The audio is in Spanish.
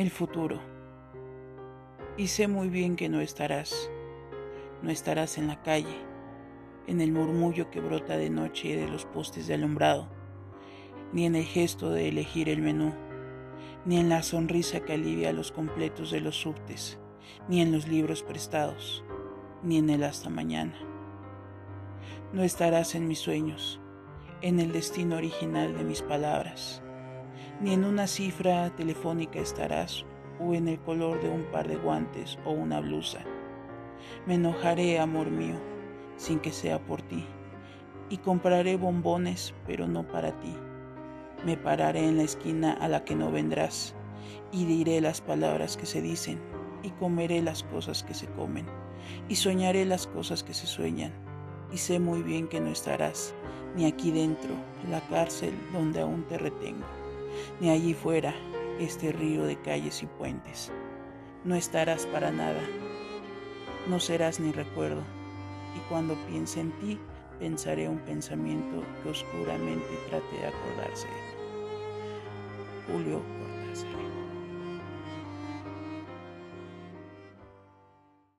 el futuro. Y sé muy bien que no estarás, no estarás en la calle, en el murmullo que brota de noche de los postes de alumbrado, ni en el gesto de elegir el menú, ni en la sonrisa que alivia los completos de los subtes, ni en los libros prestados, ni en el hasta mañana. No estarás en mis sueños, en el destino original de mis palabras ni en una cifra telefónica estarás o en el color de un par de guantes o una blusa. Me enojaré, amor mío, sin que sea por ti, y compraré bombones, pero no para ti. Me pararé en la esquina a la que no vendrás, y diré las palabras que se dicen, y comeré las cosas que se comen, y soñaré las cosas que se sueñan, y sé muy bien que no estarás, ni aquí dentro, en la cárcel donde aún te retengo ni allí fuera este río de calles y puentes. No estarás para nada, no serás ni recuerdo, y cuando piense en ti, pensaré un pensamiento que oscuramente trate de acordarse. Julio Cortázar.